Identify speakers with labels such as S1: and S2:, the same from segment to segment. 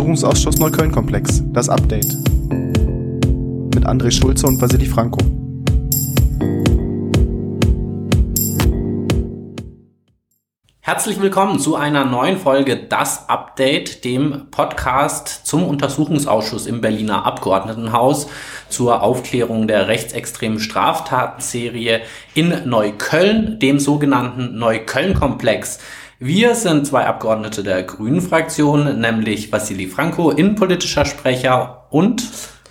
S1: Untersuchungsausschuss Neukölln-Komplex, das Update. Mit André Schulze und Vasili Franco.
S2: Herzlich willkommen zu einer neuen Folge Das Update, dem Podcast zum Untersuchungsausschuss im Berliner Abgeordnetenhaus zur Aufklärung der rechtsextremen Straftatenserie in Neukölln, dem sogenannten Neukölln-Komplex. Wir sind zwei Abgeordnete der Grünen Fraktion, nämlich Vassili Franco, innenpolitischer Sprecher und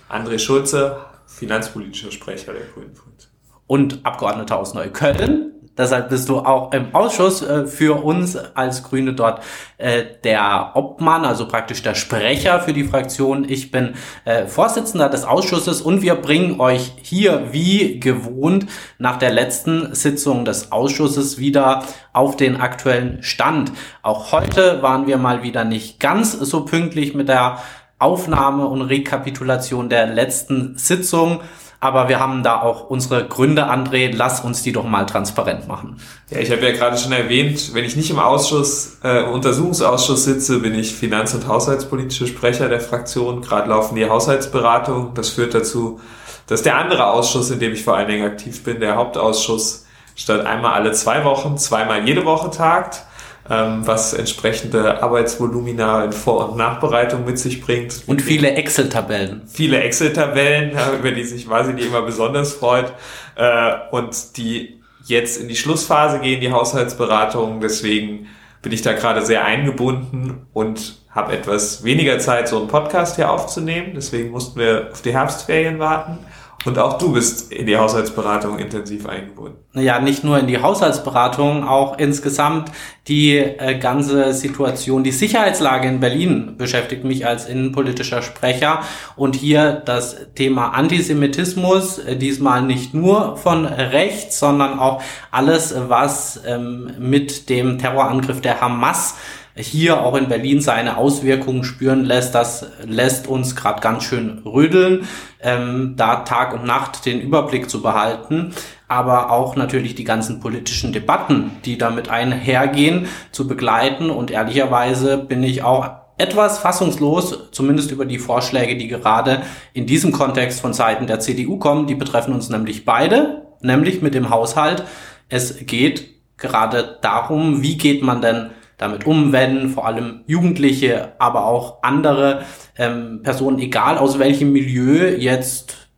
S3: André Schulze, finanzpolitischer Sprecher der Grünen Fraktion.
S2: Und Abgeordneter aus Neukölln. Deshalb bist du auch im Ausschuss äh, für uns als Grüne dort äh, der Obmann, also praktisch der Sprecher für die Fraktion. Ich bin äh, Vorsitzender des Ausschusses und wir bringen euch hier wie gewohnt nach der letzten Sitzung des Ausschusses wieder auf den aktuellen Stand. Auch heute waren wir mal wieder nicht ganz so pünktlich mit der Aufnahme und Rekapitulation der letzten Sitzung. Aber wir haben da auch unsere Gründe, André. Lass uns die doch mal transparent machen.
S3: Ja, ich habe ja gerade schon erwähnt, wenn ich nicht im Ausschuss, äh, im Untersuchungsausschuss sitze, bin ich Finanz- und Haushaltspolitischer Sprecher der Fraktion. Gerade laufen die Haushaltsberatungen. Das führt dazu, dass der andere Ausschuss, in dem ich vor allen Dingen aktiv bin, der Hauptausschuss, statt einmal alle zwei Wochen, zweimal jede Woche tagt ähm, was entsprechende Arbeitsvolumina in Vor- und Nachbereitung mit sich bringt.
S2: Und viele Excel-Tabellen.
S3: Viele Excel-Tabellen, über die sich Vasili immer besonders freut. Äh, und die jetzt in die Schlussphase gehen, die Haushaltsberatungen. Deswegen bin ich da gerade sehr eingebunden und habe etwas weniger Zeit, so einen Podcast hier aufzunehmen. Deswegen mussten wir auf die Herbstferien warten. Und auch du bist in die Haushaltsberatung intensiv eingebunden.
S2: Ja, nicht nur in die Haushaltsberatung, auch insgesamt die äh, ganze Situation, die Sicherheitslage in Berlin beschäftigt mich als innenpolitischer Sprecher. Und hier das Thema Antisemitismus, äh, diesmal nicht nur von rechts, sondern auch alles, was ähm, mit dem Terrorangriff der Hamas hier auch in Berlin seine Auswirkungen spüren lässt, das lässt uns gerade ganz schön rödeln, ähm, da Tag und Nacht den Überblick zu behalten, aber auch natürlich die ganzen politischen Debatten, die damit einhergehen, zu begleiten. Und ehrlicherweise bin ich auch etwas fassungslos, zumindest über die Vorschläge, die gerade in diesem Kontext von Seiten der CDU kommen. Die betreffen uns nämlich beide, nämlich mit dem Haushalt. Es geht gerade darum, wie geht man denn damit um, wenn vor allem Jugendliche, aber auch andere ähm, Personen, egal aus welchem Milieu, jetzt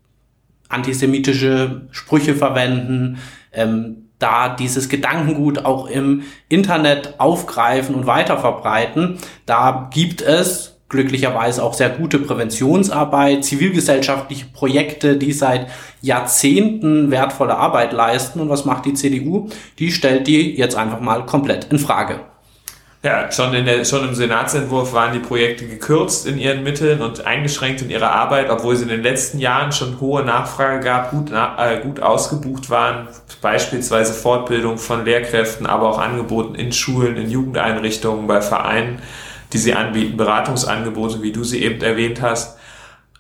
S2: antisemitische Sprüche verwenden, ähm, da dieses Gedankengut auch im Internet aufgreifen und weiterverbreiten. Da gibt es glücklicherweise auch sehr gute Präventionsarbeit, zivilgesellschaftliche Projekte, die seit Jahrzehnten wertvolle Arbeit leisten. Und was macht die CDU? Die stellt die jetzt einfach mal komplett in Frage.
S3: Ja, schon, in der, schon im Senatsentwurf waren die Projekte gekürzt in ihren Mitteln und eingeschränkt in ihrer Arbeit, obwohl sie in den letzten Jahren schon hohe Nachfrage gab, gut, äh, gut ausgebucht waren, beispielsweise Fortbildung von Lehrkräften, aber auch Angeboten in Schulen, in Jugendeinrichtungen, bei Vereinen, die sie anbieten, Beratungsangebote, wie du sie eben erwähnt hast.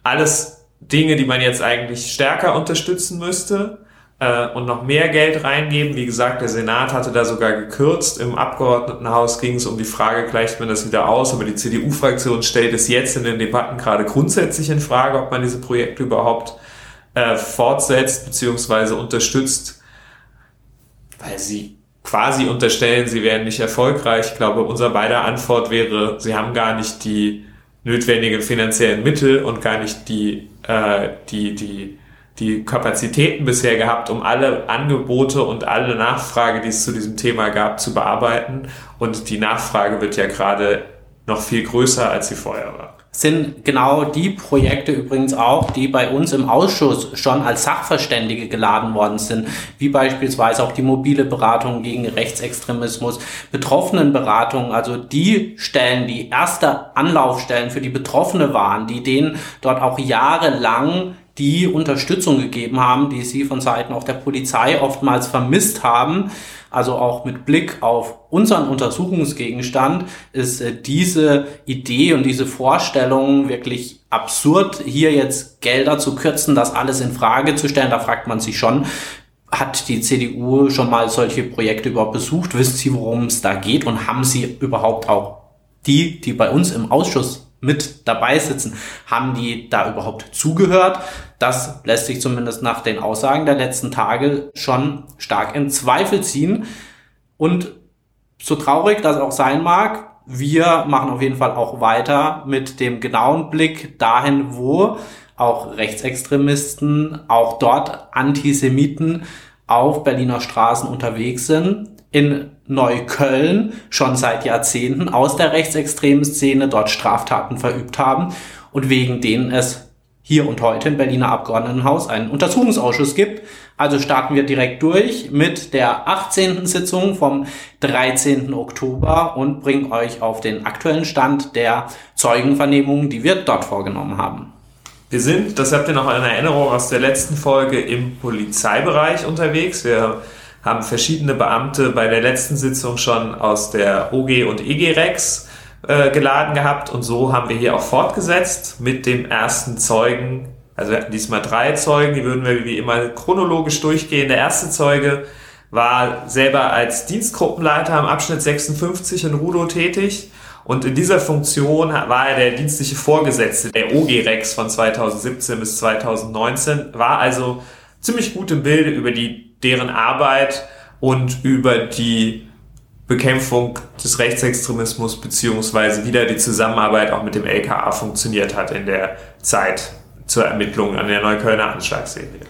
S3: Alles Dinge, die man jetzt eigentlich stärker unterstützen müsste äh, und noch mehr Geld reingeben. Wie gesagt, der Senat hatte da sogar gekürzt. Im Abgeordnetenhaus ging es um die Frage, gleicht man das wieder aus? Aber die CDU-Fraktion stellt es jetzt in den Debatten gerade grundsätzlich in Frage, ob man diese Projekte überhaupt äh, fortsetzt bzw. unterstützt, weil sie quasi unterstellen, sie wären nicht erfolgreich. Ich glaube, unser beider Antwort wäre, sie haben gar nicht die notwendigen finanziellen Mittel und gar nicht die, äh, die, die die Kapazitäten bisher gehabt, um alle Angebote und alle Nachfrage, die es zu diesem Thema gab, zu bearbeiten. Und die Nachfrage wird ja gerade noch viel größer, als sie vorher war.
S2: Sind genau die Projekte übrigens auch, die bei uns im Ausschuss schon als Sachverständige geladen worden sind, wie beispielsweise auch die mobile Beratung gegen Rechtsextremismus, Betroffenenberatung, also die Stellen, die erste Anlaufstellen für die Betroffene waren, die denen dort auch jahrelang die Unterstützung gegeben haben, die sie von Seiten auch der Polizei oftmals vermisst haben. Also auch mit Blick auf unseren Untersuchungsgegenstand ist äh, diese Idee und diese Vorstellung wirklich absurd, hier jetzt Gelder zu kürzen, das alles in Frage zu stellen. Da fragt man sich schon, hat die CDU schon mal solche Projekte überhaupt besucht? Wissen Sie, worum es da geht? Und haben Sie überhaupt auch die, die bei uns im Ausschuss mit dabei sitzen. Haben die da überhaupt zugehört? Das lässt sich zumindest nach den Aussagen der letzten Tage schon stark in Zweifel ziehen. Und so traurig das auch sein mag, wir machen auf jeden Fall auch weiter mit dem genauen Blick dahin, wo auch Rechtsextremisten, auch dort Antisemiten auf Berliner Straßen unterwegs sind. In Neukölln schon seit Jahrzehnten aus der rechtsextremen Szene dort Straftaten verübt haben und wegen denen es hier und heute im Berliner Abgeordnetenhaus einen Untersuchungsausschuss gibt. Also starten wir direkt durch mit der 18. Sitzung vom 13. Oktober und bringen euch auf den aktuellen Stand der Zeugenvernehmungen, die wir dort vorgenommen haben.
S3: Wir sind, das habt ihr noch in Erinnerung aus der letzten Folge, im Polizeibereich unterwegs. Wir haben verschiedene Beamte bei der letzten Sitzung schon aus der OG und EG Rex äh, geladen gehabt und so haben wir hier auch fortgesetzt mit dem ersten Zeugen. Also wir hatten diesmal drei Zeugen, die würden wir wie immer chronologisch durchgehen. Der erste Zeuge war selber als Dienstgruppenleiter am Abschnitt 56 in Rudo tätig und in dieser Funktion war er der dienstliche Vorgesetzte der OG Rex von 2017 bis 2019, war also ziemlich gut im Bilde über die, deren Arbeit und über die Bekämpfung des Rechtsextremismus beziehungsweise wieder die Zusammenarbeit auch mit dem LKA funktioniert hat in der Zeit zur Ermittlung an der Neuköllner Anschlagsserie.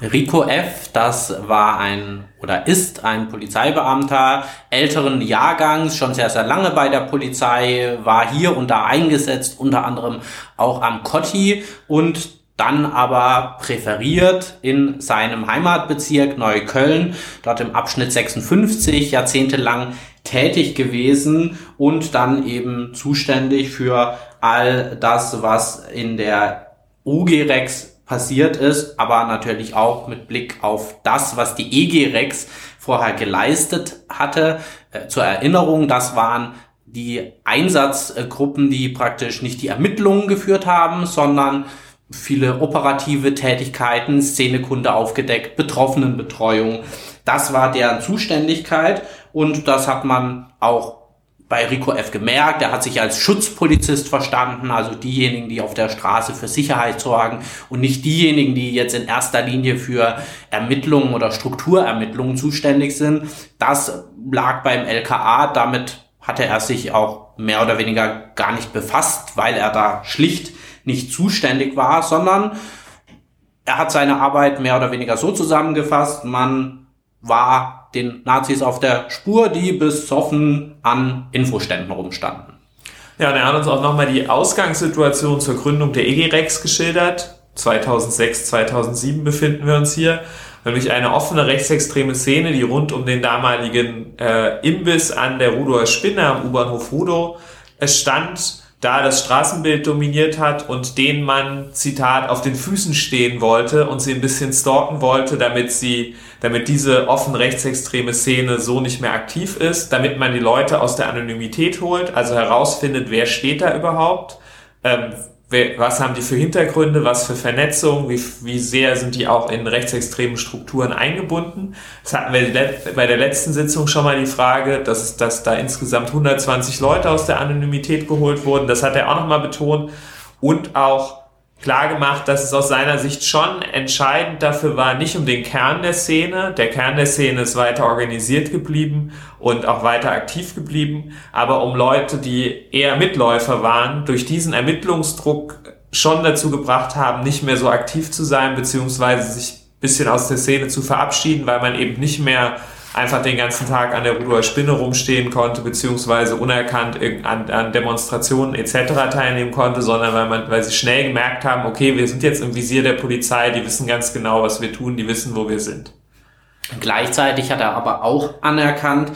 S2: Rico F., das war ein oder ist ein Polizeibeamter älteren Jahrgangs, schon sehr, sehr lange bei der Polizei, war hier und da eingesetzt, unter anderem auch am Kotti und dann aber präferiert in seinem Heimatbezirk Neukölln, dort im Abschnitt 56, jahrzehntelang tätig gewesen und dann eben zuständig für all das, was in der UG-Rex passiert ist, aber natürlich auch mit Blick auf das, was die EG-Rex vorher geleistet hatte. Äh, zur Erinnerung, das waren die Einsatzgruppen, die praktisch nicht die Ermittlungen geführt haben, sondern viele operative Tätigkeiten, Szenekunde aufgedeckt, Betroffenenbetreuung. Das war deren Zuständigkeit und das hat man auch bei Rico F. gemerkt. Er hat sich als Schutzpolizist verstanden, also diejenigen, die auf der Straße für Sicherheit sorgen und nicht diejenigen, die jetzt in erster Linie für Ermittlungen oder Strukturermittlungen zuständig sind. Das lag beim LKA. Damit hatte er sich auch mehr oder weniger gar nicht befasst, weil er da schlicht nicht zuständig war, sondern er hat seine Arbeit mehr oder weniger so zusammengefasst, man war den Nazis auf der Spur, die besoffen an Infoständen rumstanden.
S3: Ja, und er hat uns auch nochmal die Ausgangssituation zur Gründung der EG-Rex geschildert. 2006, 2007 befinden wir uns hier. Nämlich eine offene rechtsextreme Szene, die rund um den damaligen äh, Imbiss an der Rudower Spinne am U-Bahnhof Rudow es stand da das Straßenbild dominiert hat und denen man, Zitat, auf den Füßen stehen wollte und sie ein bisschen stalken wollte, damit sie, damit diese offen rechtsextreme Szene so nicht mehr aktiv ist, damit man die Leute aus der Anonymität holt, also herausfindet, wer steht da überhaupt, ähm, was haben die für Hintergründe, was für Vernetzung, wie, wie sehr sind die auch in rechtsextremen Strukturen eingebunden. Das hatten wir bei der letzten Sitzung schon mal die Frage, dass, dass da insgesamt 120 Leute aus der Anonymität geholt wurden. Das hat er auch nochmal betont. Und auch klar gemacht, dass es aus seiner Sicht schon entscheidend dafür war, nicht um den Kern der Szene. Der Kern der Szene ist weiter organisiert geblieben und auch weiter aktiv geblieben, aber um Leute, die eher Mitläufer waren, durch diesen Ermittlungsdruck schon dazu gebracht haben, nicht mehr so aktiv zu sein, beziehungsweise sich bisschen aus der Szene zu verabschieden, weil man eben nicht mehr einfach den ganzen Tag an der Ruder Spinne rumstehen konnte, beziehungsweise unerkannt an, an Demonstrationen etc. teilnehmen konnte, sondern weil, man, weil sie schnell gemerkt haben, okay, wir sind jetzt im Visier der Polizei, die wissen ganz genau, was wir tun, die wissen, wo wir sind.
S2: Gleichzeitig hat er aber auch anerkannt,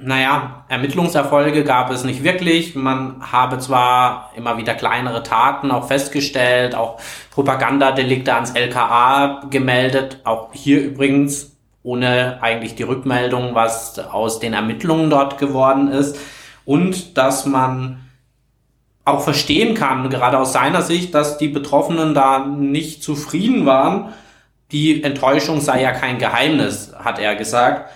S2: naja, Ermittlungserfolge gab es nicht wirklich. Man habe zwar immer wieder kleinere Taten auch festgestellt, auch Propagandadelikte ans LKA gemeldet, auch hier übrigens ohne eigentlich die Rückmeldung, was aus den Ermittlungen dort geworden ist. Und dass man auch verstehen kann, gerade aus seiner Sicht, dass die Betroffenen da nicht zufrieden waren. Die Enttäuschung sei ja kein Geheimnis, hat er gesagt.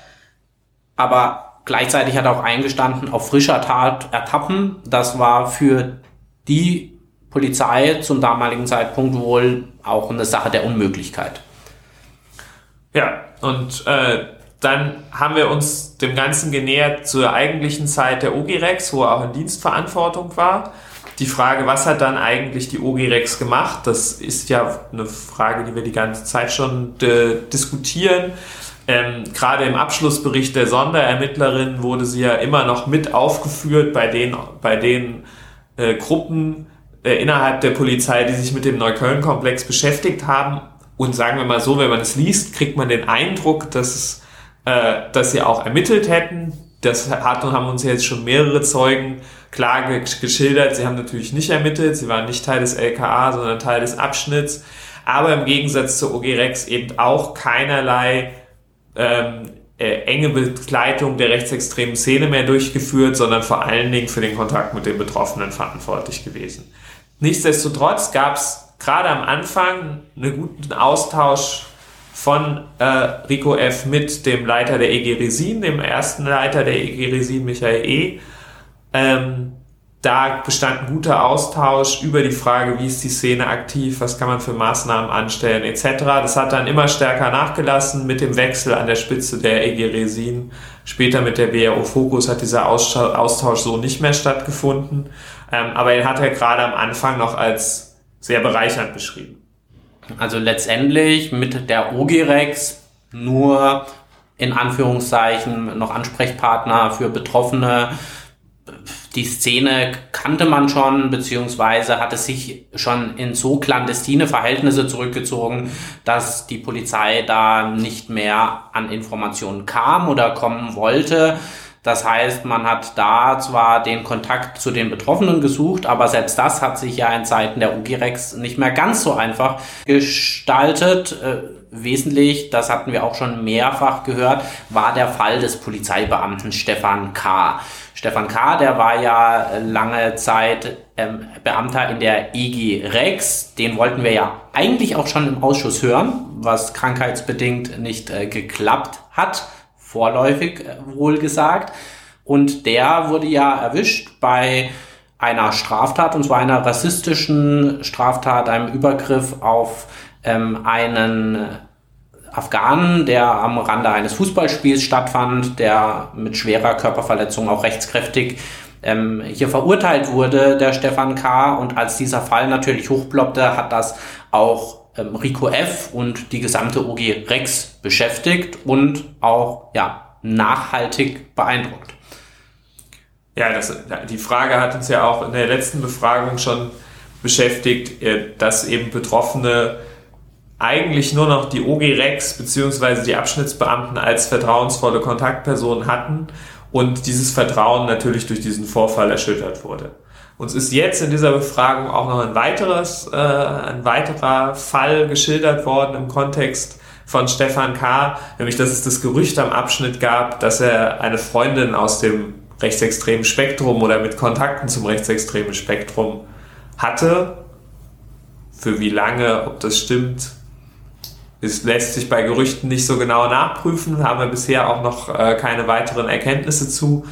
S2: Aber gleichzeitig hat er auch eingestanden, auf frischer Tat ertappen. Das war für die Polizei zum damaligen Zeitpunkt wohl auch eine Sache der Unmöglichkeit.
S3: Ja, und äh, dann haben wir uns dem Ganzen genähert zur eigentlichen Zeit der OGIREX, wo er auch in Dienstverantwortung war. Die Frage, was hat dann eigentlich die OGIREX gemacht? Das ist ja eine Frage, die wir die ganze Zeit schon äh, diskutieren. Ähm, Gerade im Abschlussbericht der Sonderermittlerin wurde sie ja immer noch mit aufgeführt bei den, bei den äh, Gruppen äh, innerhalb der Polizei, die sich mit dem Neukölln-Komplex beschäftigt haben. Und sagen wir mal so, wenn man es liest, kriegt man den Eindruck, dass, äh, dass sie auch ermittelt hätten. Das hat, haben uns jetzt schon mehrere Zeugen klar geschildert. Sie haben natürlich nicht ermittelt, sie waren nicht Teil des LKA, sondern Teil des Abschnitts. Aber im Gegensatz zur OG Rex eben auch keinerlei ähm, äh, enge Begleitung der rechtsextremen Szene mehr durchgeführt, sondern vor allen Dingen für den Kontakt mit den Betroffenen verantwortlich gewesen. Nichtsdestotrotz gab es gerade am Anfang einen guten Austausch von äh, Rico F. mit dem Leiter der EG Resin, dem ersten Leiter der EG Resin, Michael E. Ähm, da bestand ein guter Austausch über die Frage, wie ist die Szene aktiv, was kann man für Maßnahmen anstellen etc. Das hat dann immer stärker nachgelassen mit dem Wechsel an der Spitze der EG Resin. Später mit der BRO Focus hat dieser Austausch so nicht mehr stattgefunden. Ähm, aber er hat er gerade am Anfang noch als sehr bereichernd beschrieben.
S2: Also letztendlich mit der OGREX nur in Anführungszeichen noch Ansprechpartner für Betroffene die Szene kannte man schon, beziehungsweise hatte sich schon in so clandestine Verhältnisse zurückgezogen, dass die Polizei da nicht mehr an Informationen kam oder kommen wollte. Das heißt, man hat da zwar den Kontakt zu den Betroffenen gesucht, aber selbst das hat sich ja in Zeiten der UGIREX nicht mehr ganz so einfach gestaltet. Äh, wesentlich, das hatten wir auch schon mehrfach gehört, war der Fall des Polizeibeamten Stefan K. Stefan K., der war ja lange Zeit ähm, Beamter in der EG Rex. Den wollten wir ja eigentlich auch schon im Ausschuss hören, was krankheitsbedingt nicht äh, geklappt hat, vorläufig äh, wohl gesagt. Und der wurde ja erwischt bei einer Straftat, und zwar einer rassistischen Straftat, einem Übergriff auf ähm, einen Afghanen, der am Rande eines Fußballspiels stattfand, der mit schwerer Körperverletzung auch rechtskräftig ähm, hier verurteilt wurde, der Stefan K. Und als dieser Fall natürlich hochploppte, hat das auch Rico F. und die gesamte OG Rex beschäftigt und auch ja, nachhaltig beeindruckt.
S3: Ja, das, die Frage hat uns ja auch in der letzten Befragung schon beschäftigt, äh, dass eben Betroffene eigentlich nur noch die OG Rex bzw. die Abschnittsbeamten als vertrauensvolle Kontaktpersonen hatten und dieses Vertrauen natürlich durch diesen Vorfall erschüttert wurde. Uns ist jetzt in dieser Befragung auch noch ein weiteres, äh, ein weiterer Fall geschildert worden im Kontext von Stefan K., nämlich dass es das Gerücht am Abschnitt gab, dass er eine Freundin aus dem rechtsextremen Spektrum oder mit Kontakten zum rechtsextremen Spektrum hatte. Für wie lange, ob das stimmt, es lässt sich bei Gerüchten nicht so genau nachprüfen, haben wir bisher auch noch äh, keine weiteren Erkenntnisse zu.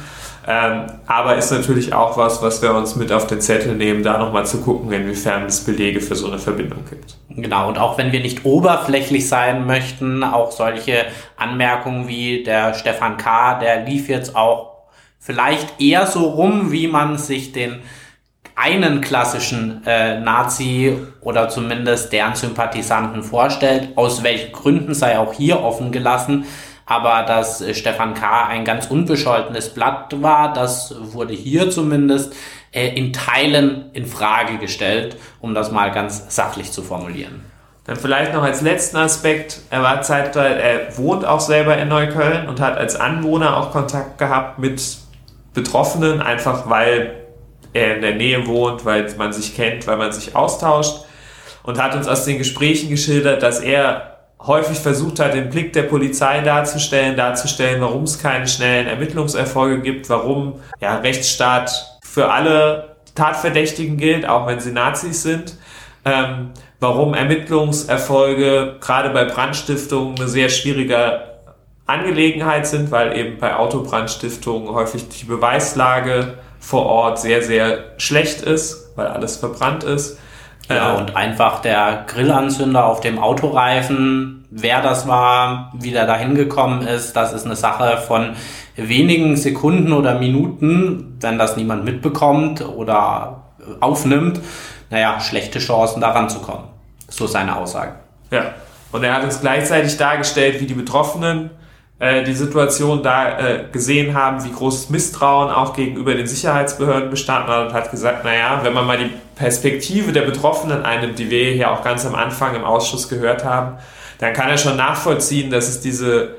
S3: Ähm, aber ist natürlich auch was, was wir uns mit auf den Zettel nehmen, da nochmal zu gucken, inwiefern es Belege für so eine Verbindung gibt.
S2: Genau, und auch wenn wir nicht oberflächlich sein möchten, auch solche Anmerkungen wie der Stefan K., der lief jetzt auch vielleicht eher so rum, wie man sich den einen klassischen äh, Nazi oder zumindest deren Sympathisanten vorstellt. Aus welchen Gründen sei auch hier offen gelassen. Aber dass äh, Stefan K. ein ganz unbescholtenes Blatt war, das wurde hier zumindest äh, in Teilen in Frage gestellt, um das mal ganz sachlich zu formulieren.
S3: Dann vielleicht noch als letzten Aspekt, er war zeitweise, er wohnt auch selber in Neukölln und hat als Anwohner auch Kontakt gehabt mit Betroffenen, einfach weil er in der Nähe wohnt, weil man sich kennt, weil man sich austauscht und hat uns aus den Gesprächen geschildert, dass er häufig versucht hat, den Blick der Polizei darzustellen, darzustellen, warum es keine schnellen Ermittlungserfolge gibt, warum ja, Rechtsstaat für alle Tatverdächtigen gilt, auch wenn sie Nazis sind, ähm, warum Ermittlungserfolge gerade bei Brandstiftungen eine sehr schwierige Angelegenheit sind, weil eben bei Autobrandstiftungen häufig die Beweislage vor Ort sehr, sehr schlecht ist weil alles verbrannt ist.
S2: Ja, und einfach der Grillanzünder auf dem Autoreifen, wer das war, wie der da hingekommen ist, das ist eine Sache von wenigen Sekunden oder Minuten, wenn das niemand mitbekommt oder aufnimmt. Naja, schlechte Chancen daran zu kommen. So seine Aussage.
S3: Ja, und er hat uns gleichzeitig dargestellt, wie die Betroffenen äh, die Situation da äh, gesehen haben, wie großes Misstrauen auch gegenüber den Sicherheitsbehörden bestanden hat und hat gesagt, naja, wenn man mal die Perspektive der Betroffenen einnimmt, die wir hier auch ganz am Anfang im Ausschuss gehört haben, dann kann er schon nachvollziehen, dass es diese,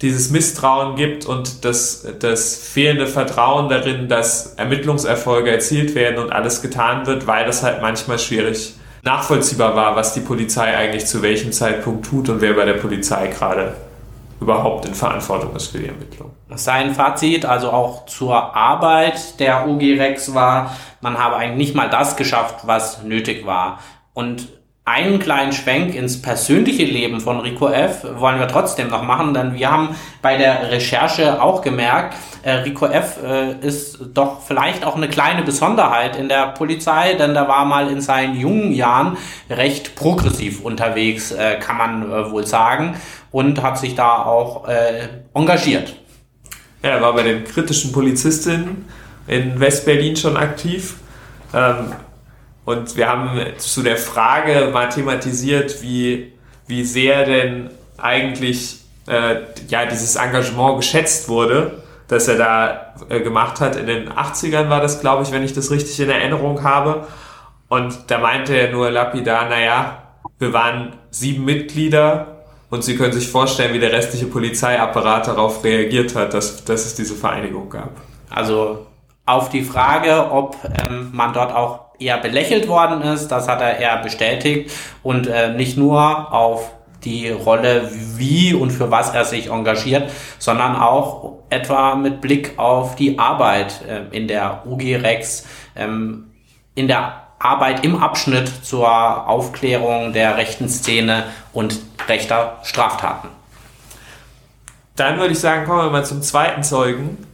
S3: dieses Misstrauen gibt und das, das fehlende Vertrauen darin, dass Ermittlungserfolge erzielt werden und alles getan wird, weil das halt manchmal schwierig nachvollziehbar war, was die Polizei eigentlich zu welchem Zeitpunkt tut und wer bei der Polizei gerade überhaupt in Verantwortung ist für die Ermittlung.
S2: Sein Fazit, also auch zur Arbeit der OG Rex war, man habe eigentlich nicht mal das geschafft, was nötig war. Und einen kleinen Schwenk ins persönliche Leben von Rico F. wollen wir trotzdem noch machen, denn wir haben bei der Recherche auch gemerkt, äh, Rico F. Äh, ist doch vielleicht auch eine kleine Besonderheit in der Polizei, denn da war mal in seinen jungen Jahren recht progressiv unterwegs, äh, kann man äh, wohl sagen, und hat sich da auch äh, engagiert.
S3: Er war bei den kritischen Polizistinnen in Westberlin schon aktiv. Ähm, und wir haben zu der Frage mal thematisiert, wie, wie sehr denn eigentlich äh, ja, dieses Engagement geschätzt wurde, das er da äh, gemacht hat. In den 80ern war das, glaube ich, wenn ich das richtig in Erinnerung habe. Und da meinte er nur lapidar, naja, wir waren sieben Mitglieder und Sie können sich vorstellen, wie der restliche Polizeiapparat darauf reagiert hat, dass, dass es diese Vereinigung gab.
S2: Also auf die Frage, ob ähm, man dort auch eher belächelt worden ist, das hat er eher bestätigt und äh, nicht nur auf die Rolle, wie und für was er sich engagiert, sondern auch etwa mit Blick auf die Arbeit äh, in der UG Rex, ähm, in der Arbeit im Abschnitt zur Aufklärung der rechten Szene und rechter Straftaten.
S3: Dann würde ich sagen, kommen wir mal zum zweiten Zeugen.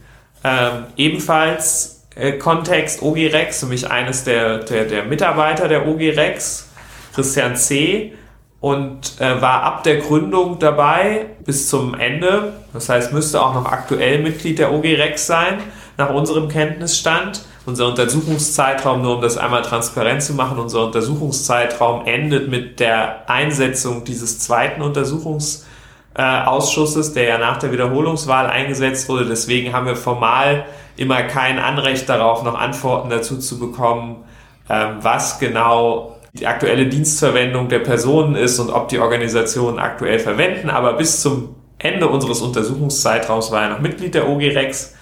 S3: Ähm, ebenfalls Kontext OG Rex, nämlich eines der, der, der Mitarbeiter der OG Rex, Christian C., und äh, war ab der Gründung dabei bis zum Ende. Das heißt, müsste auch noch aktuell Mitglied der OG Rex sein, nach unserem Kenntnisstand. Unser Untersuchungszeitraum, nur um das einmal transparent zu machen, unser Untersuchungszeitraum endet mit der Einsetzung dieses zweiten Untersuchungsausschusses, der ja nach der Wiederholungswahl eingesetzt wurde. Deswegen haben wir formal immer kein Anrecht darauf, noch Antworten dazu zu bekommen, ähm, was genau die aktuelle Dienstverwendung der Personen ist und ob die Organisationen aktuell verwenden. Aber bis zum Ende unseres Untersuchungszeitraums war er noch Mitglied der OG Rex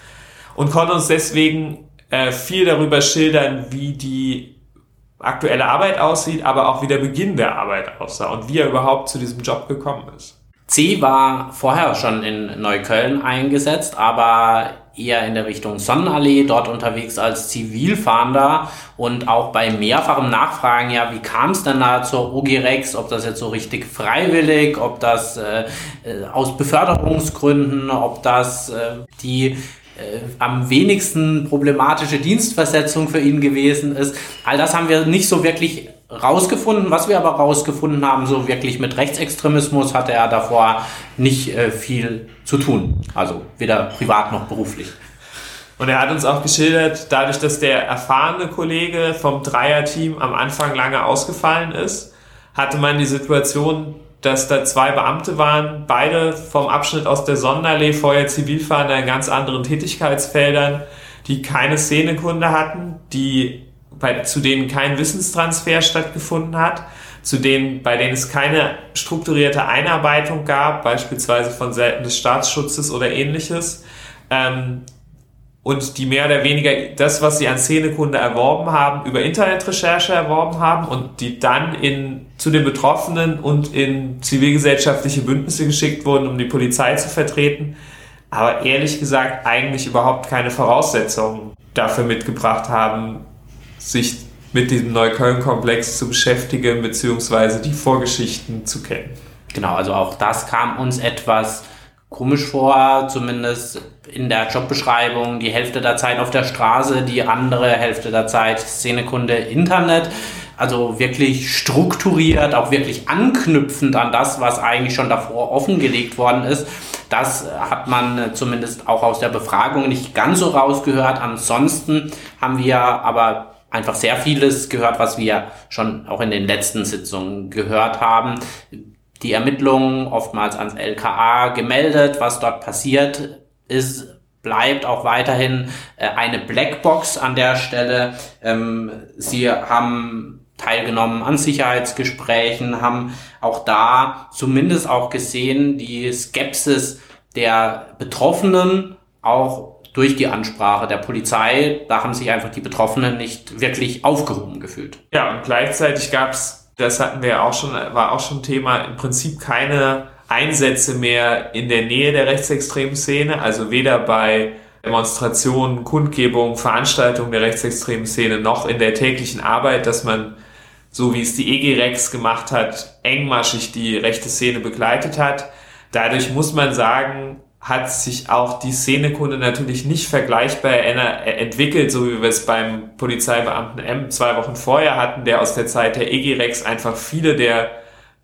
S3: und konnte uns deswegen äh, viel darüber schildern, wie die aktuelle Arbeit aussieht, aber auch wie der Beginn der Arbeit aussah und wie er überhaupt zu diesem Job gekommen ist.
S2: C war vorher schon in Neukölln eingesetzt, aber eher in der Richtung Sonnenallee, dort unterwegs als Zivilfahnder und auch bei mehrfachem Nachfragen, ja, wie kam es denn da zur OG Rex, ob das jetzt so richtig freiwillig, ob das äh, äh aus Beförderungsgründen, ob das äh, die äh, am wenigsten problematische Dienstversetzung für ihn gewesen ist. All das haben wir nicht so wirklich rausgefunden. Was wir aber rausgefunden haben, so wirklich mit Rechtsextremismus hatte er davor nicht äh, viel zu tun. Also weder privat noch beruflich.
S3: Und er hat uns auch geschildert, dadurch, dass der erfahrene Kollege vom Dreierteam am Anfang lange ausgefallen ist, hatte man die Situation, dass da zwei Beamte waren, beide vom Abschnitt aus der Sonderallee, vorher Zivilfahnder in ganz anderen Tätigkeitsfeldern, die keine Szenekunde hatten, die bei, zu denen kein Wissenstransfer stattgefunden hat, zu denen, bei denen es keine strukturierte Einarbeitung gab, beispielsweise von Seiten des Staatsschutzes oder ähnliches, ähm, und die mehr oder weniger das, was sie an Szenekunde erworben haben, über Internetrecherche erworben haben und die dann in, zu den Betroffenen und in zivilgesellschaftliche Bündnisse geschickt wurden, um die Polizei zu vertreten, aber ehrlich gesagt eigentlich überhaupt keine Voraussetzungen dafür mitgebracht haben, sich mit diesem Neukölln-Komplex zu beschäftigen, beziehungsweise die Vorgeschichten zu kennen.
S2: Genau, also auch das kam uns etwas komisch vor, zumindest in der Jobbeschreibung die Hälfte der Zeit auf der Straße, die andere Hälfte der Zeit Szenekunde Internet. Also wirklich strukturiert, auch wirklich anknüpfend an das, was eigentlich schon davor offengelegt worden ist. Das hat man zumindest auch aus der Befragung nicht ganz so rausgehört. Ansonsten haben wir aber einfach sehr vieles gehört, was wir schon auch in den letzten Sitzungen gehört haben. Die Ermittlungen oftmals ans LKA gemeldet, was dort passiert ist, bleibt auch weiterhin äh, eine Blackbox an der Stelle. Ähm, sie haben teilgenommen an Sicherheitsgesprächen, haben auch da zumindest auch gesehen, die Skepsis der Betroffenen auch durch die Ansprache der Polizei, da haben sich einfach die Betroffenen nicht wirklich aufgehoben gefühlt.
S3: Ja, und gleichzeitig gab es, das hatten wir auch schon, war auch schon Thema, im Prinzip keine Einsätze mehr in der Nähe der rechtsextremen Szene, also weder bei Demonstrationen, Kundgebungen, Veranstaltungen der rechtsextremen Szene noch in der täglichen Arbeit, dass man, so wie es die EG Rex gemacht hat, engmaschig die rechte Szene begleitet hat. Dadurch muss man sagen, hat sich auch die Szenekunde natürlich nicht vergleichbar entwickelt, so wie wir es beim Polizeibeamten M zwei Wochen vorher hatten, der aus der Zeit der EG Rex einfach viele der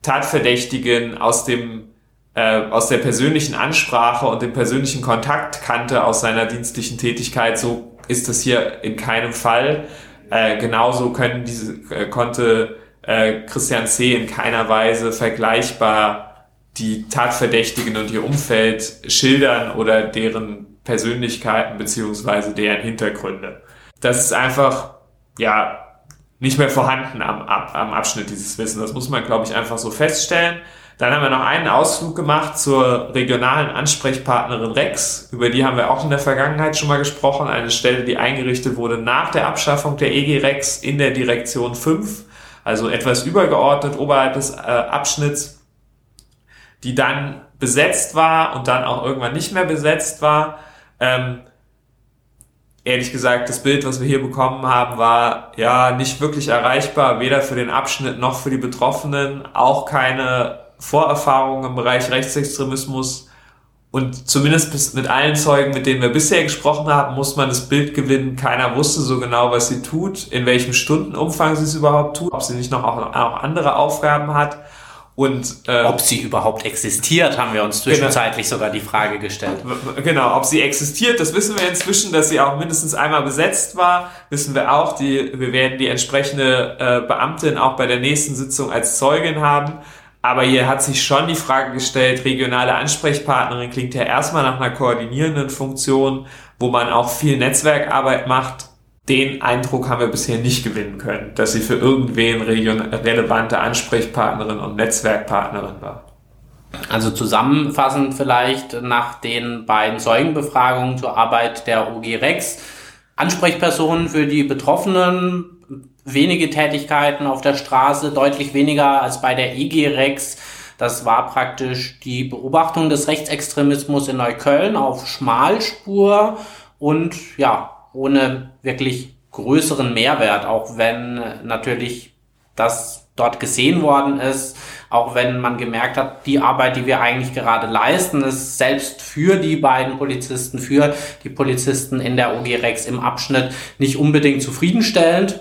S3: Tatverdächtigen aus dem äh, aus der persönlichen Ansprache und dem persönlichen Kontakt kannte aus seiner dienstlichen Tätigkeit. So ist das hier in keinem Fall. Äh, genauso können diese, äh, konnte äh, Christian C. in keiner Weise vergleichbar die Tatverdächtigen und ihr Umfeld schildern oder deren Persönlichkeiten beziehungsweise deren Hintergründe. Das ist einfach, ja, nicht mehr vorhanden am, am Abschnitt dieses Wissen. Das muss man, glaube ich, einfach so feststellen. Dann haben wir noch einen Ausflug gemacht zur regionalen Ansprechpartnerin Rex. Über die haben wir auch in der Vergangenheit schon mal gesprochen. Eine Stelle, die eingerichtet wurde nach der Abschaffung der EG Rex in der Direktion 5, also etwas übergeordnet oberhalb des äh, Abschnitts, die dann besetzt war und dann auch irgendwann nicht mehr besetzt war. Ähm, ehrlich gesagt, das Bild, was wir hier bekommen haben, war ja nicht wirklich erreichbar, weder für den Abschnitt noch für die Betroffenen, auch keine Vorerfahrungen im Bereich Rechtsextremismus und zumindest mit allen Zeugen, mit denen wir bisher gesprochen haben, muss man das Bild gewinnen. Keiner wusste so genau, was sie tut, in welchem Stundenumfang sie es überhaupt tut, ob sie nicht noch auch, andere Aufgaben hat. Und,
S2: äh, ob sie überhaupt existiert, haben wir uns zwischenzeitlich genau, sogar die Frage gestellt.
S3: Genau, ob sie existiert, das wissen wir inzwischen, dass sie auch mindestens einmal besetzt war, wissen wir auch. Die, wir werden die entsprechende äh, Beamtin auch bei der nächsten Sitzung als Zeugin haben. Aber hier hat sich schon die Frage gestellt, regionale Ansprechpartnerin klingt ja erstmal nach einer koordinierenden Funktion, wo man auch viel Netzwerkarbeit macht. Den Eindruck haben wir bisher nicht gewinnen können, dass sie für irgendwen relevante Ansprechpartnerin und Netzwerkpartnerin war.
S2: Also zusammenfassend vielleicht nach den beiden Zeugenbefragungen zur Arbeit der OG Rex. Ansprechpersonen für die Betroffenen wenige Tätigkeiten auf der Straße, deutlich weniger als bei der IG Rex. Das war praktisch die Beobachtung des Rechtsextremismus in Neukölln auf Schmalspur und ja, ohne wirklich größeren Mehrwert, auch wenn natürlich das dort gesehen worden ist, auch wenn man gemerkt hat, die Arbeit, die wir eigentlich gerade leisten, ist selbst für die beiden Polizisten, für die Polizisten in der OG Rex im Abschnitt nicht unbedingt zufriedenstellend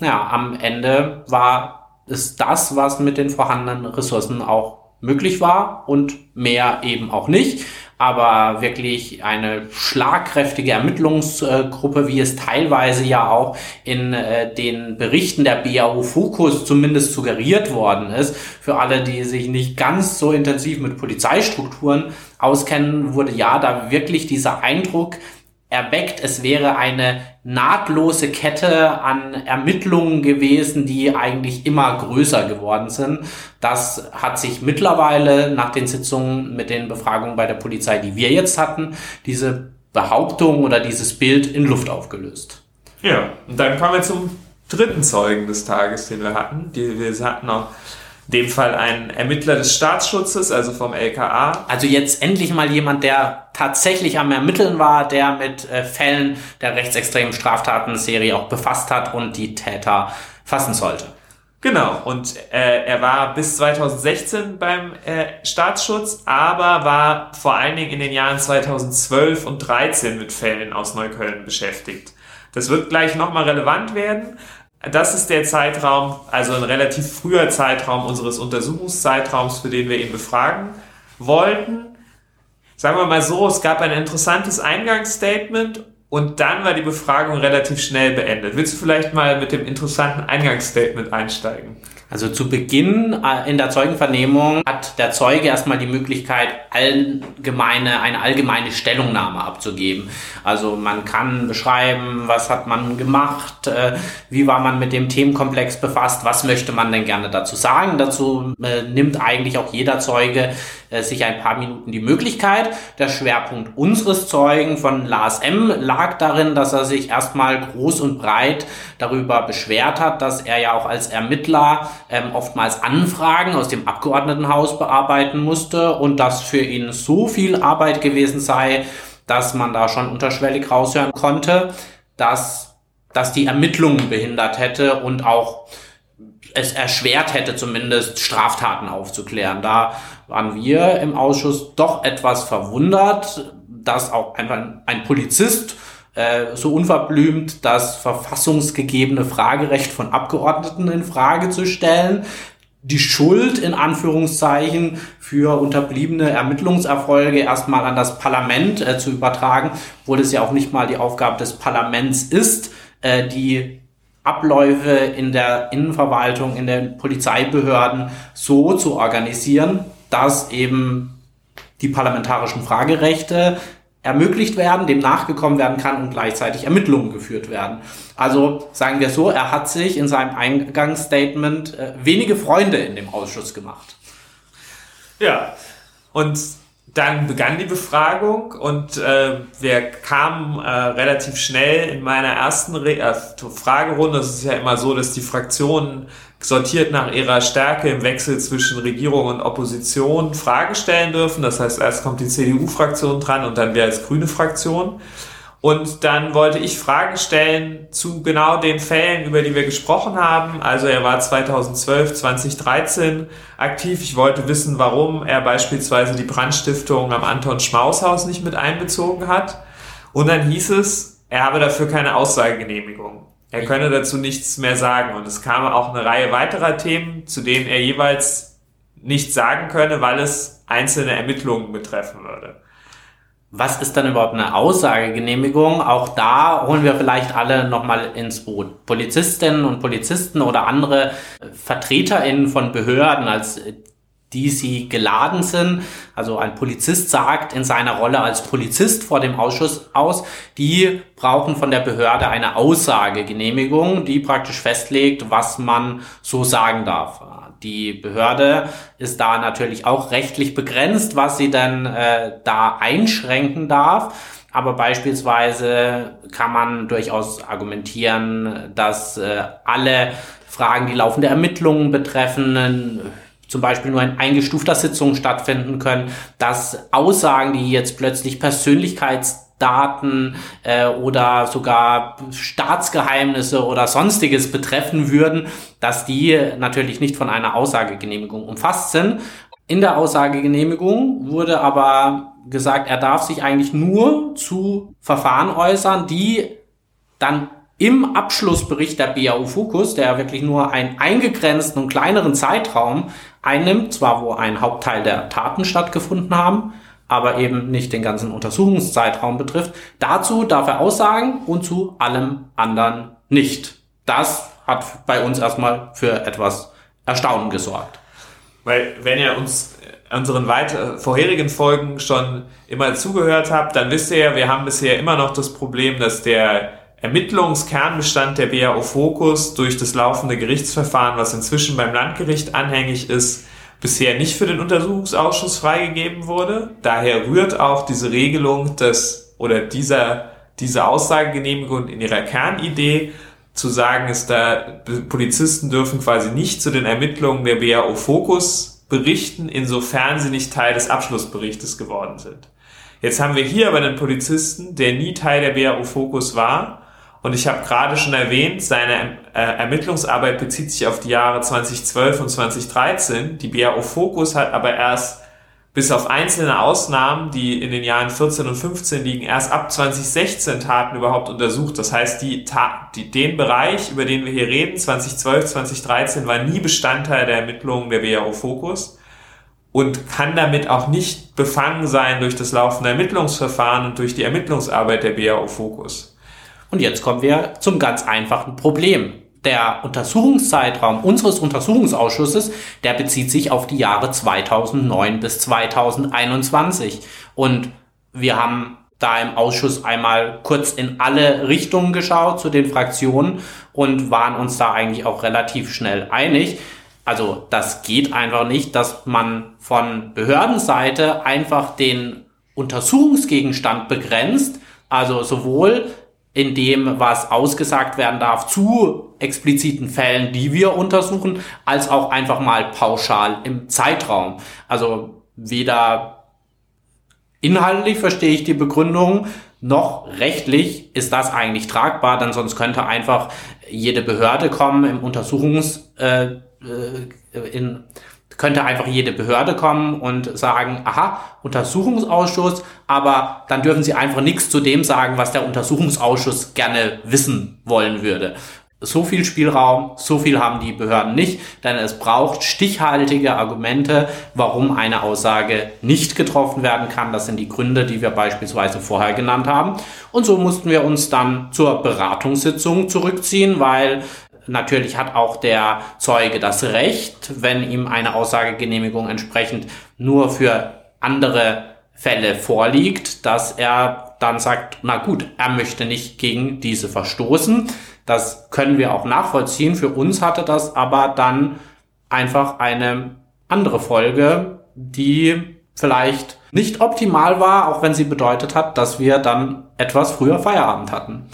S2: ja, am Ende war es das, was mit den vorhandenen Ressourcen auch möglich war und mehr eben auch nicht. Aber wirklich eine schlagkräftige Ermittlungsgruppe, wie es teilweise ja auch in äh, den Berichten der BAU Fokus zumindest suggeriert worden ist. Für alle, die sich nicht ganz so intensiv mit Polizeistrukturen auskennen, wurde ja da wirklich dieser Eindruck erweckt, es wäre eine nahtlose Kette an Ermittlungen gewesen, die eigentlich immer größer geworden sind. Das hat sich mittlerweile nach den Sitzungen mit den Befragungen bei der Polizei, die wir jetzt hatten, diese Behauptung oder dieses Bild in Luft aufgelöst.
S3: Ja, und dann kommen wir zum dritten Zeugen des Tages, den wir hatten. Die, wir hatten in dem Fall ein Ermittler des Staatsschutzes, also vom LKA.
S2: Also jetzt endlich mal jemand, der tatsächlich am Ermitteln war, der mit äh, Fällen der rechtsextremen Straftatenserie auch befasst hat und die Täter fassen sollte.
S3: Genau, und äh, er war bis 2016 beim äh, Staatsschutz, aber war vor allen Dingen in den Jahren 2012 und 13 mit Fällen aus Neukölln beschäftigt. Das wird gleich nochmal relevant werden. Das ist der Zeitraum, also ein relativ früher Zeitraum unseres Untersuchungszeitraums, für den wir ihn befragen wollten. Sagen wir mal so, es gab ein interessantes Eingangsstatement und dann war die Befragung relativ schnell beendet. Willst du vielleicht mal mit dem interessanten Eingangsstatement einsteigen?
S2: Also zu Beginn äh, in der Zeugenvernehmung hat der Zeuge erstmal die Möglichkeit, allgemeine, eine allgemeine Stellungnahme abzugeben. Also man kann beschreiben, was hat man gemacht, äh, wie war man mit dem Themenkomplex befasst, was möchte man denn gerne dazu sagen. Dazu äh, nimmt eigentlich auch jeder Zeuge sich ein paar Minuten die Möglichkeit. Der Schwerpunkt unseres Zeugen von Lars M. lag darin, dass er sich erstmal groß und breit darüber beschwert hat, dass er ja auch als Ermittler ähm, oftmals Anfragen aus dem Abgeordnetenhaus bearbeiten musste und das für ihn so viel Arbeit gewesen sei, dass man da schon unterschwellig raushören konnte, dass dass die Ermittlungen behindert hätte und auch es erschwert hätte, zumindest Straftaten aufzuklären. Da waren wir im Ausschuss doch etwas verwundert, dass auch einfach ein Polizist äh, so unverblümt das verfassungsgegebene Fragerecht von Abgeordneten in Frage zu stellen, die Schuld in Anführungszeichen für unterbliebene Ermittlungserfolge erstmal an das Parlament äh, zu übertragen, wo das ja auch nicht mal die Aufgabe des Parlaments ist, äh, die Abläufe in der Innenverwaltung, in den Polizeibehörden so zu organisieren, dass eben die parlamentarischen Fragerechte ermöglicht werden, dem nachgekommen werden kann und gleichzeitig Ermittlungen geführt werden. Also sagen wir so, er hat sich in seinem Eingangsstatement äh, wenige Freunde in dem Ausschuss gemacht.
S3: Ja, und dann begann die Befragung und äh, wir kamen äh, relativ schnell in meiner ersten Re äh, Fragerunde. Es ist ja immer so, dass die Fraktionen sortiert nach ihrer Stärke im Wechsel zwischen Regierung und Opposition Frage stellen dürfen. Das heißt, erst kommt die CDU-Fraktion dran und dann wir als grüne Fraktion. Und dann wollte ich Fragen stellen zu genau den Fällen, über die wir gesprochen haben. Also er war 2012, 2013 aktiv. Ich wollte wissen, warum er beispielsweise die Brandstiftung am Anton Schmaus Haus nicht mit einbezogen hat. Und dann hieß es, er habe dafür keine Aussagegenehmigung. Er könne dazu nichts mehr sagen. Und es kam auch eine Reihe weiterer Themen, zu denen er jeweils nichts sagen könne, weil es einzelne Ermittlungen betreffen würde.
S2: Was ist dann überhaupt eine Aussagegenehmigung? Auch da holen wir vielleicht alle nochmal ins Boot. Polizistinnen und Polizisten oder andere VertreterInnen von Behörden als die sie geladen sind. Also ein Polizist sagt in seiner Rolle als Polizist vor dem Ausschuss aus, die brauchen von der Behörde eine Aussagegenehmigung, die praktisch festlegt, was man so sagen darf. Die Behörde ist da natürlich auch rechtlich begrenzt, was sie dann äh, da einschränken darf. Aber beispielsweise kann man durchaus argumentieren, dass äh, alle Fragen, die laufende Ermittlungen betreffen, zum Beispiel nur ein eingestufter Sitzung stattfinden können, dass Aussagen, die jetzt plötzlich Persönlichkeitsdaten äh, oder sogar Staatsgeheimnisse oder sonstiges betreffen würden, dass die natürlich nicht von einer Aussagegenehmigung umfasst sind. In der Aussagegenehmigung wurde aber gesagt, er darf sich eigentlich nur zu Verfahren äußern, die dann im Abschlussbericht der BAU Fokus, der wirklich nur einen eingegrenzten und kleineren Zeitraum einnimmt, zwar wo ein Hauptteil der Taten stattgefunden haben, aber eben nicht den ganzen Untersuchungszeitraum betrifft. Dazu darf er aussagen und zu allem anderen nicht. Das hat bei uns erstmal für etwas Erstaunen gesorgt.
S3: Weil wenn ihr uns unseren weiter, vorherigen Folgen schon immer zugehört habt, dann wisst ihr ja, wir haben bisher immer noch das Problem, dass der Ermittlungskernbestand der BAO Fokus durch das laufende Gerichtsverfahren, was inzwischen beim Landgericht anhängig ist, bisher nicht für den Untersuchungsausschuss freigegeben wurde. Daher rührt auch diese Regelung des oder dieser, diese Aussagegenehmigung in ihrer Kernidee zu sagen, ist da Polizisten dürfen quasi nicht zu den Ermittlungen der BAO Fokus berichten, insofern sie nicht Teil des Abschlussberichtes geworden sind. Jetzt haben wir hier aber einen Polizisten, der nie Teil der BAO Fokus war Und ich habe gerade schon erwähnt, seine äh, Ermittlungsarbeit bezieht sich auf die Jahre 2012 und 2013. Die BAO Focus hat aber erst bis auf einzelne Ausnahmen, die in den Jahren 14 und 15 liegen, erst ab 2016 Taten überhaupt untersucht. Das heißt, die, die, den Bereich, über den wir hier reden, 2012, 2013, war nie Bestandteil der Ermittlungen der BAO Focus und kann damit auch nicht befangen sein durch das laufende Ermittlungsverfahren und durch die Ermittlungsarbeit der BAO Focus.
S2: Und jetzt kommen wir zum ganz einfachen Problem der Untersuchungszeitraum unseres Untersuchungsausschusses, der bezieht sich auf die Jahre 2009 bis 2021. Und wir haben da im Ausschuss einmal kurz in alle Richtungen geschaut zu den Fraktionen und waren uns da eigentlich auch relativ schnell einig. Also das geht einfach nicht, dass man von Behördenseite einfach den Untersuchungsgegenstand begrenzt, also sowohl in dem, was ausgesagt werden darf zu expliziten Fällen, die wir untersuchen, als auch einfach mal pauschal im Zeitraum. Also weder inhaltlich verstehe ich die Begründung, noch rechtlich ist das eigentlich tragbar, denn sonst könnte einfach jede Behörde kommen im Untersuchungs äh, äh in könnte einfach jede Behörde kommen und sagen, aha, Untersuchungsausschuss, aber dann dürfen sie einfach nichts zu dem sagen, was der Untersuchungsausschuss gerne wissen wollen würde. So viel Spielraum, so viel haben die Behörden nicht, denn es braucht stichhaltige Argumente, warum eine Aussage nicht getroffen werden kann. Das sind die Gründe, die wir beispielsweise vorher genannt haben. Und so mussten wir uns dann zur Beratungssitzung zurückziehen, weil Natürlich hat auch der Zeuge das Recht, wenn ihm eine Aussagegenehmigung entsprechend nur für andere Fälle vorliegt, dass er dann sagt, na gut, er möchte nicht gegen diese verstoßen. Das können wir auch nachvollziehen. Für uns hatte das aber dann einfach eine andere Folge, die vielleicht nicht optimal war, auch wenn sie bedeutet hat, dass wir dann etwas früher Feierabend hatten.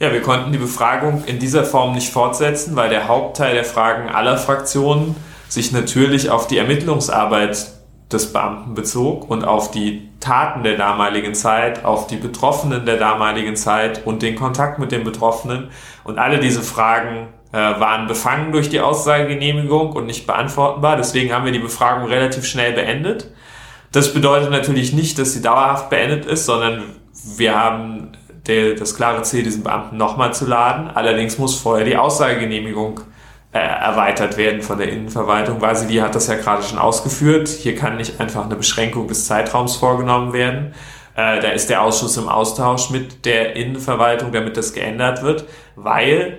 S3: Ja, wir konnten die Befragung in dieser Form nicht fortsetzen, weil der Hauptteil der Fragen aller Fraktionen sich natürlich auf die Ermittlungsarbeit des Beamten bezog und auf die Taten der damaligen Zeit, auf die Betroffenen der damaligen Zeit und den Kontakt mit den Betroffenen. Und alle diese Fragen äh, waren befangen durch die Aussagegenehmigung und nicht beantwortbar. Deswegen haben wir die Befragung relativ schnell beendet. Das bedeutet natürlich nicht, dass sie dauerhaft beendet ist, sondern wir haben der, das klare Ziel, diesen Beamten nochmal zu laden. Allerdings muss vorher die Aussagegenehmigung äh, erweitert werden von der Innenverwaltung. Vasili hat das ja gerade schon ausgeführt. Hier kann nicht einfach eine Beschränkung des Zeitraums vorgenommen werden. Äh, da ist der Ausschuss im Austausch mit der Innenverwaltung, damit das geändert wird, weil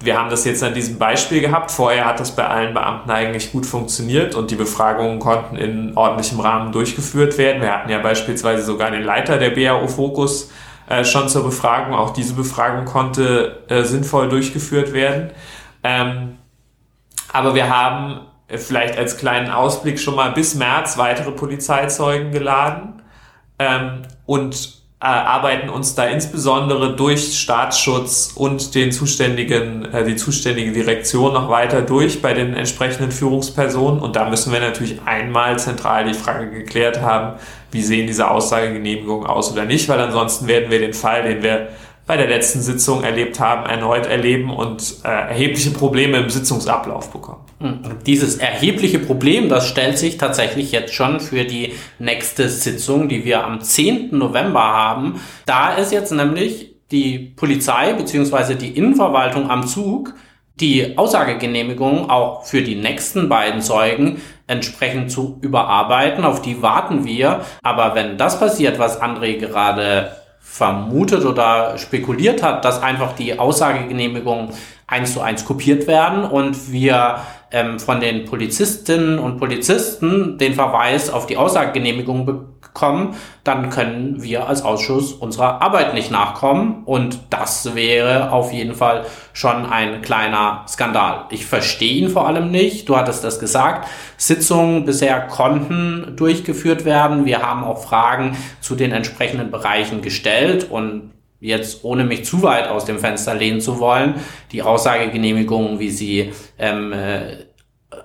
S3: wir haben das jetzt an diesem Beispiel gehabt. Vorher hat das bei allen Beamten eigentlich gut funktioniert und die Befragungen konnten in ordentlichem Rahmen durchgeführt werden. Wir hatten ja beispielsweise sogar den Leiter der BAO Fokus äh, schon zur Befragung. Auch diese Befragung konnte äh, sinnvoll durchgeführt werden. Ähm, aber wir haben äh, vielleicht als kleinen Ausblick schon mal bis März weitere Polizeizeugen geladen ähm, und arbeiten uns da insbesondere durch Staatsschutz und den zuständigen, äh, die zuständige Direktion noch weiter durch bei den entsprechenden Führungspersonen. Und da müssen wir natürlich einmal zentral die Frage geklärt haben, wie sehen diese Aussagegenehmigungen aus oder nicht, weil ansonsten werden wir den Fall, den wir bei der letzten Sitzung erlebt haben, erneut erleben und äh, erhebliche Probleme im Sitzungsablauf bekommen.
S2: Hm, dieses erhebliche Problem, das stellt sich tatsächlich jetzt schon für die nächste Sitzung, die wir am 10. November haben. Da ist jetzt nämlich die Polizei bzw. die Innenverwaltung am Zug, die Aussagegenehmigung auch für die nächsten beiden Zeugen entsprechend zu überarbeiten. Auf die warten wir. Aber wenn das passiert, was André gerade vermutet oder spekuliert hat, dass einfach die Aussagegenehmigungen eins zu eins kopiert werden und wir ähm, von den Polizistinnen und Polizisten den Verweis auf die Aussagegenehmigung bekommen, dann können wir als Ausschuss unserer Arbeit nicht nachkommen und das wäre auf jeden Fall schon ein kleiner Skandal. Ich verstehe ihn vor allem nicht. Du hattest das gesagt. Sitzungen bisher konnten durchgeführt werden. Wir haben auch Fragen zu den entsprechenden Bereichen gestellt und jetzt ohne mich zu weit aus dem Fenster lehnen zu wollen, die Aussagegenehmigungen, wie sie ähm, äh,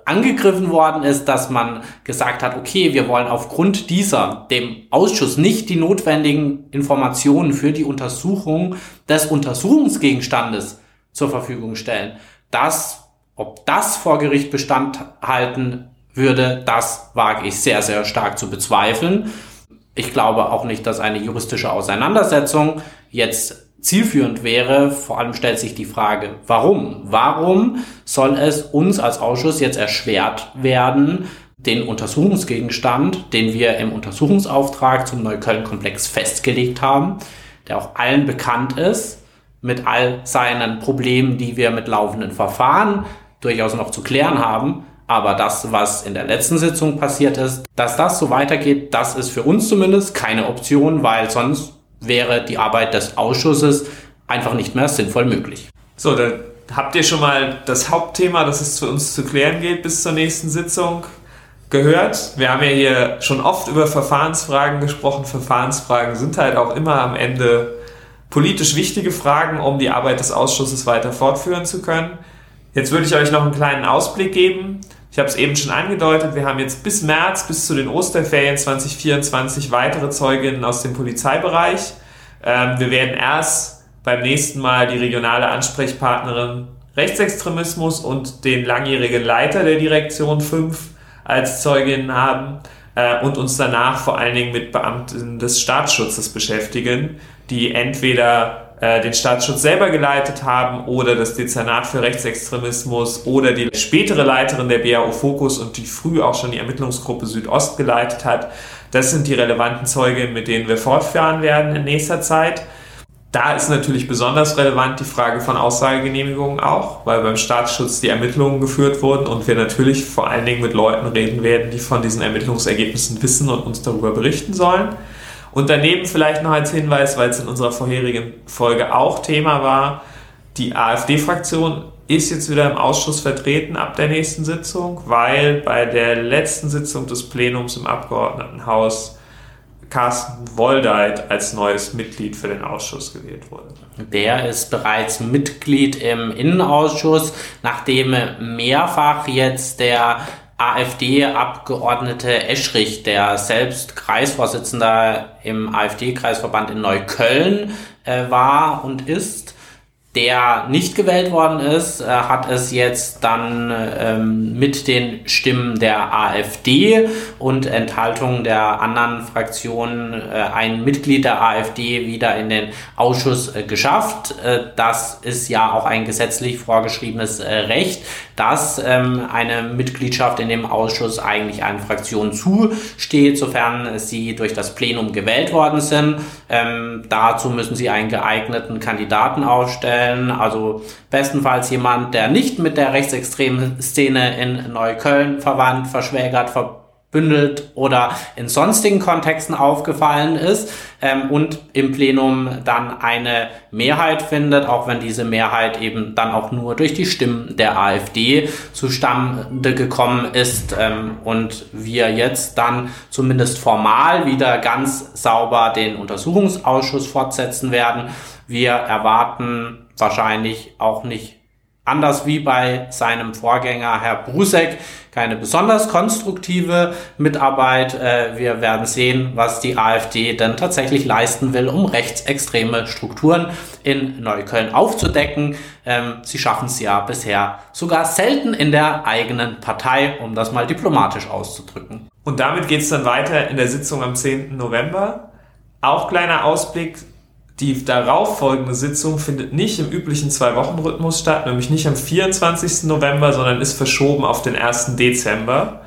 S2: angegriffen worden ist, dass man gesagt hat, okay, wir wollen aufgrund dieser dem Ausschuss nicht die notwendigen Informationen für die Untersuchung des Untersuchungsgegenstandes zur Verfügung stellen. Das, ob das vor Gericht Bestand halten würde, das wage ich sehr, sehr stark zu bezweifeln. Ich glaube auch nicht, dass eine juristische Auseinandersetzung jetzt zielführend wäre. Vor allem stellt sich die Frage, warum? Warum soll es uns als Ausschuss jetzt erschwert werden, den Untersuchungsgegenstand, den wir im Untersuchungsauftrag zum Neukölln-Komplex festgelegt haben, der auch allen bekannt ist, mit all seinen Problemen, die wir mit laufenden Verfahren durchaus noch zu klären haben, aber das, was in der letzten Sitzung passiert ist, dass das so weitergeht, das ist für uns zumindest keine Option, weil sonst wäre die Arbeit des Ausschusses einfach nicht mehr sinnvoll möglich.
S3: So, dann habt ihr schon mal das Hauptthema, das es für uns zu klären geht bis zur nächsten Sitzung gehört. Wir haben ja hier schon oft über Verfahrensfragen gesprochen. Verfahrensfragen sind halt auch immer am Ende politisch wichtige Fragen, um die Arbeit des Ausschusses weiter fortführen zu können. Jetzt würde ich euch noch einen kleinen Ausblick geben. Ich habe es eben schon angedeutet, wir haben jetzt bis März, bis zu den Osterferien 2024 weitere Zeuginnen aus dem Polizeibereich. Ähm, wir werden erst beim nächsten Mal die regionale Ansprechpartnerin Rechtsextremismus und den langjährigen Leiter der Direktion 5 als Zeuginnen haben äh, und uns danach vor allen Dingen mit Beamten des Staatsschutzes beschäftigen, die entweder äh, den Staatsschutz selber geleitet haben oder das Dezernat für Rechtsextremismus oder die spätere Leiterin der BAO Fokus und die früh auch schon die Ermittlungsgruppe Südost geleitet hat. Das sind die relevanten Zeugen, mit denen wir fortfahren werden in nächster Zeit. Da ist natürlich besonders relevant die Frage von Aussagegenehmigungen auch, weil beim Staatsschutz die Ermittlungen geführt wurden und wir natürlich vor allen Dingen mit Leuten reden werden, die von diesen Ermittlungsergebnissen wissen und uns darüber berichten sollen. Und daneben vielleicht noch als Hinweis, weil es in unserer vorherigen Folge auch Thema war, die AfD-Fraktion ist jetzt wieder im Ausschuss vertreten ab der nächsten Sitzung, weil bei der letzten Sitzung des Plenums im Abgeordnetenhaus Carsten Woldeit als neues Mitglied für den Ausschuss gewählt wurde.
S2: Der ist bereits Mitglied im Innenausschuss, nachdem mehrfach jetzt der AfD-Abgeordnete Eschrich, der selbst Kreisvorsitzender im AfD-Kreisverband in Neukölln äh, war und ist, der nicht gewählt worden ist, äh, hat es jetzt dann ähm, mit den Stimmen der AfD und Enthaltung der anderen Fraktionen äh, ein Mitglied der AfD wieder in den Ausschuss äh, geschafft. Äh, das ist ja auch ein gesetzlich vorgeschriebenes äh, Recht, dass ähm, eine Mitgliedschaft in dem Ausschuss eigentlich einer Fraktion zusteht, sofern sie durch das Plenum gewählt worden sind. Ähm, dazu müssen sie einen geeigneten Kandidaten aufstellen vorstellen. Also bestenfalls jemand, der nicht mit der rechtsextremen Szene in Neukölln verwandt, verschwägert, verbündelt oder in sonstigen Kontexten aufgefallen ist ähm, und im Plenum dann eine Mehrheit findet, auch wenn diese Mehrheit eben dann auch nur durch die Stimmen der AfD zustande gekommen ist ähm, und wir jetzt dann zumindest formal wieder ganz sauber den Untersuchungsausschuss fortsetzen werden. Wir erwarten wahrscheinlich auch nicht anders wie bei seinem Vorgänger Herr Brusek keine besonders konstruktive Mitarbeit. Äh, wir werden sehen, was die AfD denn tatsächlich leisten will, um rechtsextreme Strukturen in Neukölln aufzudecken. Ähm, sie schaffen es ja bisher sogar selten in der eigenen Partei, um das mal diplomatisch auszudrücken.
S3: Und damit geht es dann weiter in der Sitzung am 10. November. Auch kleiner Ausblick die darauffolgende Sitzung findet nicht im üblichen Zwei-Wochen-Rhythmus statt, nämlich nicht am 24. November, sondern ist verschoben auf den 1. Dezember.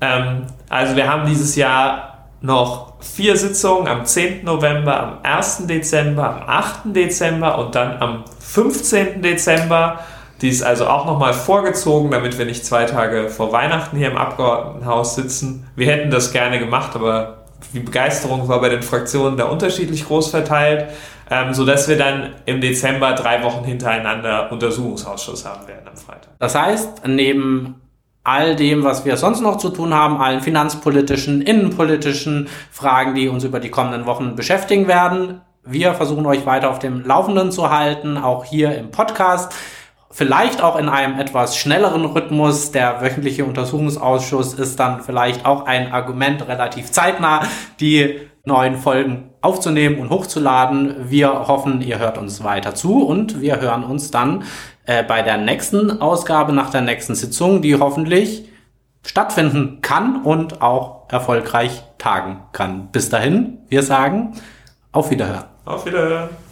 S3: Ähm, also wir haben dieses Jahr noch vier Sitzungen am 10. November, am 1. Dezember, am 8. Dezember und dann am 15. Dezember. Die ist also auch nochmal vorgezogen, damit wir nicht zwei Tage vor Weihnachten hier im Abgeordnetenhaus sitzen. Wir hätten das gerne gemacht, aber die Begeisterung war bei den Fraktionen da unterschiedlich groß verteilt, ähm, sodass wir dann im Dezember drei Wochen hintereinander Untersuchungsausschuss haben werden am Freitag.
S2: Das heißt, neben all dem, was wir sonst noch zu tun haben, allen finanzpolitischen, innenpolitischen Fragen, die uns über die kommenden Wochen beschäftigen werden, wir versuchen euch weiter auf dem Laufenden zu halten, auch hier im Podcast vielleicht auch in einem etwas schnelleren Rhythmus. Der wöchentliche Untersuchungsausschuss ist dann vielleicht auch ein Argument relativ zeitnah, die neuen Folgen aufzunehmen und hochzuladen. Wir hoffen, ihr hört uns weiter zu und wir hören uns dann äh, bei der nächsten Ausgabe nach der nächsten Sitzung, die hoffentlich stattfinden kann und auch erfolgreich tagen kann. Bis dahin, wir sagen auf Wiederhören.
S3: Auf Wiederhören.